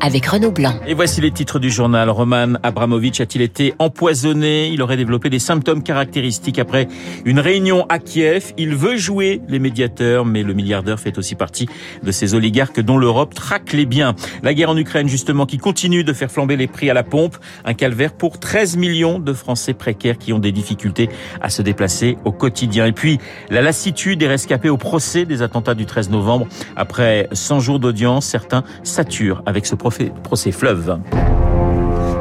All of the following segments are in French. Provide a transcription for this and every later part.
avec Renaud Blanc. Et voici les titres du journal. Roman Abramovich a-t-il été empoisonné? Il aurait développé des symptômes caractéristiques après une réunion à Kiev. Il veut jouer les médiateurs, mais le milliardaire fait aussi partie de ces oligarques dont l'Europe traque les biens. La guerre en Ukraine, justement, qui continue de faire flamber les prix à la pompe. Un calvaire pour 13 millions de Français précaires qui ont des difficultés à se déplacer au quotidien. Et puis, la lassitude des rescapés au procès des attentats du 13 novembre. Après 100 jours d'audience, certains saturent avec ce procès procès fleuve.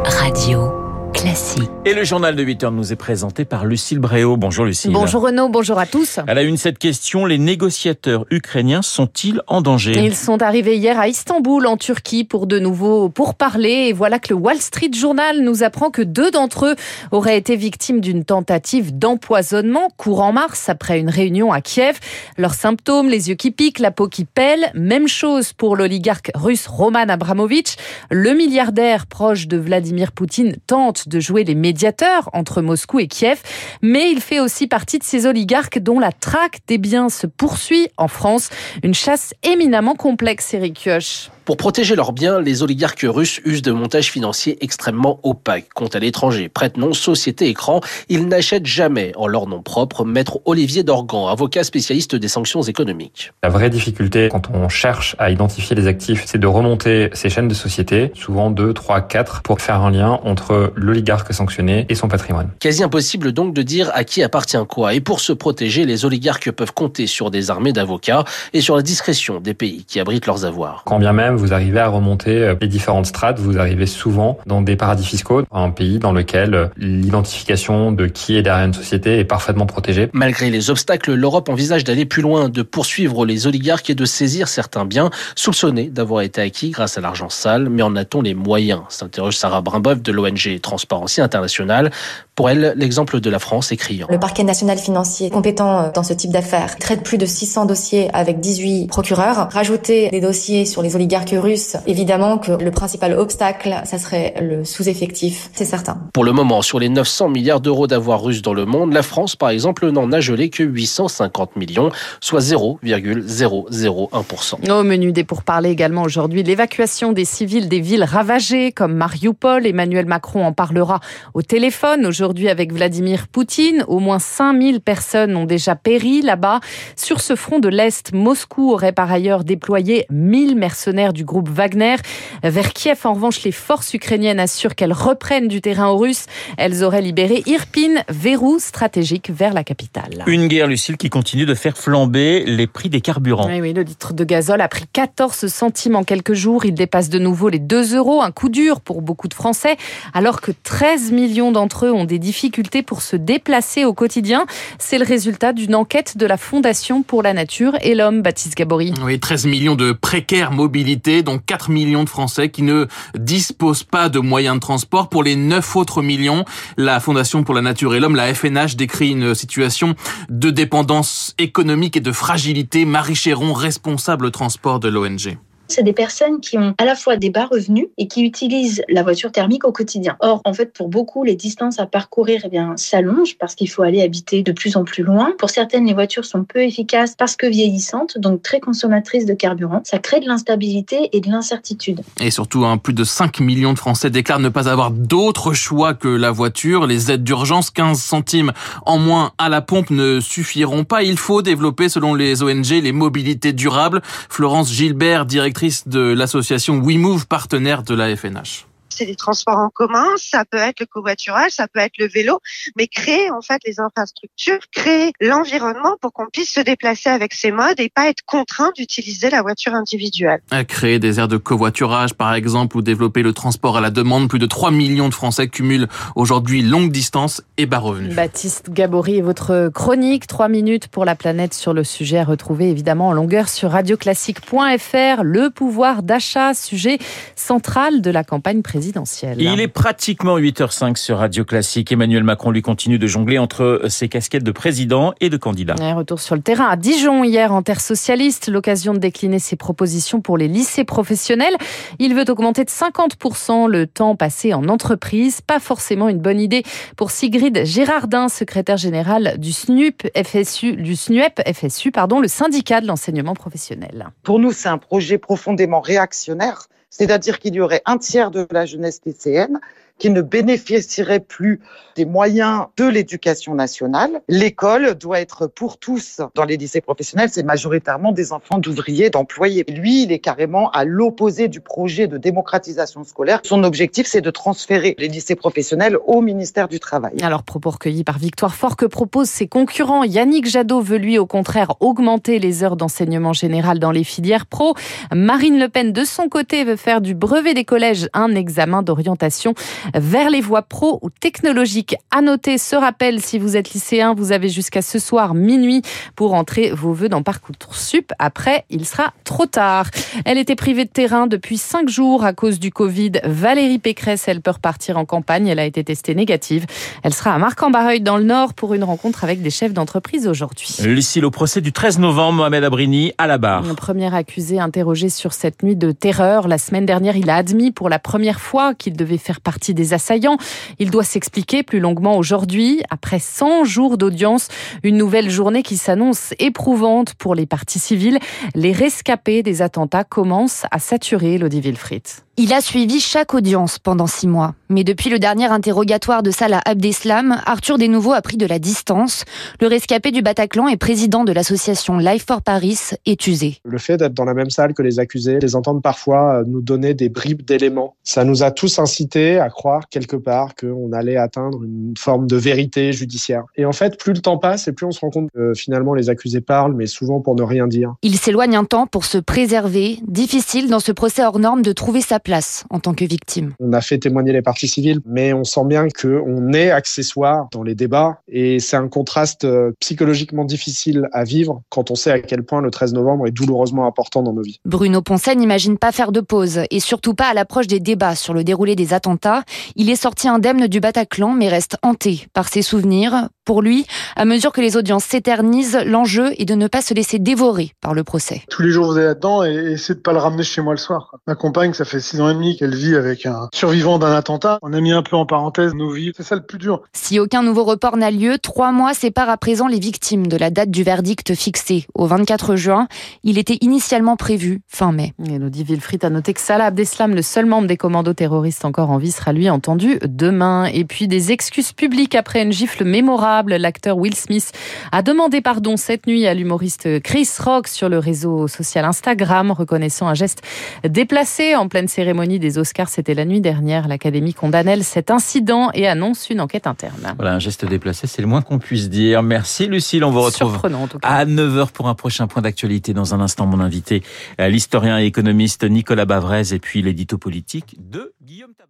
Radio. Classique. Et le journal de 8 heures nous est présenté par Lucille Bréau. Bonjour Lucille. Bonjour Renaud, bonjour à tous. Elle a une cette question, les négociateurs ukrainiens sont-ils en danger? Ils sont arrivés hier à Istanbul en Turquie pour de nouveau pour parler et voilà que le Wall Street Journal nous apprend que deux d'entre eux auraient été victimes d'une tentative d'empoisonnement courant mars après une réunion à Kiev. Leurs symptômes, les yeux qui piquent, la peau qui pèle, même chose pour l'oligarque russe Roman Abramovich. Le milliardaire proche de Vladimir Poutine tente de jouer les médiateurs entre Moscou et Kiev, mais il fait aussi partie de ces oligarques dont la traque des biens se poursuit en France. Une chasse éminemment complexe, Eric Kioch. Pour protéger leurs biens, les oligarques russes usent de montages financiers extrêmement opaques. Compte à l'étranger, prête nom, société écran, ils n'achètent jamais en leur nom propre. Maître Olivier Dorgan, avocat spécialiste des sanctions économiques. La vraie difficulté quand on cherche à identifier les actifs, c'est de remonter ces chaînes de sociétés, souvent 2, 3, 4, pour faire un lien entre l'oligarque sanctionné et son patrimoine. Quasi impossible donc de dire à qui appartient quoi. Et pour se protéger, les oligarques peuvent compter sur des armées d'avocats et sur la discrétion des pays qui abritent leurs avoirs. Quand bien même vous arrivez à remonter euh, les différentes strates, vous arrivez souvent dans des paradis fiscaux, un pays dans lequel euh, l'identification de qui est derrière une société est parfaitement protégée. Malgré les obstacles, l'Europe envisage d'aller plus loin, de poursuivre les oligarques et de saisir certains biens soupçonnés d'avoir été acquis grâce à l'argent sale. Mais en a-t-on les moyens s'interroge Sarah Brimboeuf de l'ONG Transparency International. Pour elle, l'exemple de la France est criant. Le parquet national financier compétent euh, dans ce type d'affaires traite plus de 600 dossiers avec 18 procureurs. Rajouter des dossiers sur les oligarques russe, évidemment que le principal obstacle, ça serait le sous-effectif, c'est certain. Pour le moment, sur les 900 milliards d'euros d'avoirs russes dans le monde, la France, par exemple, n'en a gelé que 850 millions, soit 0,001%. Au menu des pourparlers également aujourd'hui, l'évacuation des civils des villes ravagées comme Mariupol. Emmanuel Macron en parlera au téléphone aujourd'hui avec Vladimir Poutine. Au moins 5000 personnes ont déjà péri là-bas. Sur ce front de l'Est, Moscou aurait par ailleurs déployé 1000 mercenaires du groupe Wagner. Vers Kiev, en revanche, les forces ukrainiennes assurent qu'elles reprennent du terrain aux Russes. Elles auraient libéré Irpin, verrou stratégique vers la capitale. Une guerre, Lucille, qui continue de faire flamber les prix des carburants. Oui, oui, le litre de gazole a pris 14 centimes en quelques jours. Il dépasse de nouveau les 2 euros. Un coup dur pour beaucoup de Français, alors que 13 millions d'entre eux ont des difficultés pour se déplacer au quotidien. C'est le résultat d'une enquête de la Fondation pour la Nature et l'Homme, Baptiste Gabory. Oui, 13 millions de précaires mobilité, dont 4 millions de Français qui ne disposent pas de moyens de transport. Pour les 9 autres millions, la Fondation pour la Nature et l'Homme, la FNH, décrit une situation de dépendance économique et de fragilité. Marie Chéron, responsable transport de l'ONG c'est des personnes qui ont à la fois des bas revenus et qui utilisent la voiture thermique au quotidien. Or, en fait, pour beaucoup, les distances à parcourir eh bien, s'allongent parce qu'il faut aller habiter de plus en plus loin. Pour certaines, les voitures sont peu efficaces parce que vieillissantes, donc très consommatrices de carburant. Ça crée de l'instabilité et de l'incertitude. Et surtout, hein, plus de 5 millions de Français déclarent ne pas avoir d'autre choix que la voiture. Les aides d'urgence, 15 centimes en moins à la pompe, ne suffiront pas. Il faut développer, selon les ONG, les mobilités durables. Florence Gilbert, directrice de l'association WeMove, partenaire de la FNH c'est des transports en commun, ça peut être le covoiturage, ça peut être le vélo, mais créer en fait les infrastructures, créer l'environnement pour qu'on puisse se déplacer avec ces modes et pas être contraint d'utiliser la voiture individuelle. créer des aires de covoiturage par exemple ou développer le transport à la demande, plus de 3 millions de Français cumulent aujourd'hui longue distance et bas revenus. Baptiste Gabory et votre chronique 3 minutes pour la planète sur le sujet à retrouver évidemment en longueur sur radioclassique.fr, le pouvoir d'achat, sujet central de la campagne présidentielle présidentielle. Il est pratiquement 8h05 sur Radio Classique. Emmanuel Macron lui continue de jongler entre ses casquettes de président et de candidat. Un retour sur le terrain à Dijon hier en terre socialiste, l'occasion de décliner ses propositions pour les lycées professionnels. Il veut augmenter de 50% le temps passé en entreprise. Pas forcément une bonne idée pour Sigrid Gérardin, secrétaire générale du SNUP FSU, du SNUEP FSU, pardon, le syndicat de l'enseignement professionnel. Pour nous, c'est un projet profondément réactionnaire, c'est-à-dire qu'il y aurait un tiers de la jeunesse lycéenne qui ne bénéficierait plus des moyens de l'éducation nationale. L'école doit être pour tous. Dans les lycées professionnels, c'est majoritairement des enfants d'ouvriers, d'employés. Lui, il est carrément à l'opposé du projet de démocratisation scolaire. Son objectif, c'est de transférer les lycées professionnels au ministère du Travail. Alors, propos recueillis par Victoire Fort, que proposent ses concurrents? Yannick Jadot veut lui, au contraire, augmenter les heures d'enseignement général dans les filières pro. Marine Le Pen, de son côté, veut faire du brevet des collèges un examen d'orientation vers les voies pro ou technologiques. À noter ce rappel, si vous êtes lycéen, vous avez jusqu'à ce soir minuit pour entrer vos vœux dans Parcoursup. Après, il sera trop tard. Elle était privée de terrain depuis cinq jours à cause du Covid. Valérie Pécresse, elle peut repartir en campagne. Elle a été testée négative. Elle sera à Marc-en-Barreuil dans le Nord pour une rencontre avec des chefs d'entreprise aujourd'hui. Lucille, au procès du 13 novembre, Mohamed Abrini à la barre. Le premier accusé interrogé sur cette nuit de terreur. La semaine dernière, il a admis pour la première fois qu'il devait faire partie des assaillants. Il doit s'expliquer plus longuement aujourd'hui, après 100 jours d'audience. Une nouvelle journée qui s'annonce éprouvante pour les parties civiles. Les rescapés des attentats commencent à saturer l'Audi Wilfried. Il a suivi chaque audience pendant six mois. Mais depuis le dernier interrogatoire de Salah Abdeslam, Arthur Desnouveaux a pris de la distance. Le rescapé du Bataclan et président de l'association Life for Paris est usé. Le fait d'être dans la même salle que les accusés, les entendre parfois nous donner des bribes d'éléments, ça nous a tous incités à croire quelque part qu'on allait atteindre une forme de vérité judiciaire. Et en fait, plus le temps passe et plus on se rend compte que finalement les accusés parlent, mais souvent pour ne rien dire. Il s'éloigne un temps pour se préserver. Difficile dans ce procès hors norme de trouver sa place en tant que victime. On a fait témoigner les parties civiles, mais on sent bien qu'on est accessoire dans les débats et c'est un contraste psychologiquement difficile à vivre quand on sait à quel point le 13 novembre est douloureusement important dans nos vies. Bruno Poncet n'imagine pas faire de pause et surtout pas à l'approche des débats sur le déroulé des attentats. Il est sorti indemne du Bataclan mais reste hanté par ses souvenirs. Pour lui, à mesure que les audiences s'éternisent, l'enjeu est de ne pas se laisser dévorer par le procès. Tous les jours, vous êtes là-dedans et essayez de pas le ramener chez moi le soir. Ma compagne, ça fait six ans et demi qu'elle vit avec un survivant d'un attentat. On a mis un peu en parenthèse nos vies. C'est ça le plus dur. Si aucun nouveau report n'a lieu, trois mois séparent à présent les victimes de la date du verdict fixé au 24 juin. Il était initialement prévu fin mai. Elodie Wilfried a noté que Salah Abdeslam, le seul membre des commandos terroristes encore en vie, sera lui entendu demain. Et puis des excuses publiques après une gifle mémorable. L'acteur Will Smith a demandé pardon cette nuit à l'humoriste Chris Rock sur le réseau social Instagram, reconnaissant un geste déplacé en pleine cérémonie des Oscars. C'était la nuit dernière. L'Académie condamne cet incident et annonce une enquête interne. Voilà, un geste déplacé, c'est le moins qu'on puisse dire. Merci Lucille, on vous retrouve à 9h pour un prochain point d'actualité. Dans un instant, mon invité, l'historien et économiste Nicolas Bavrez et puis l'édito politique de Guillaume Tabar.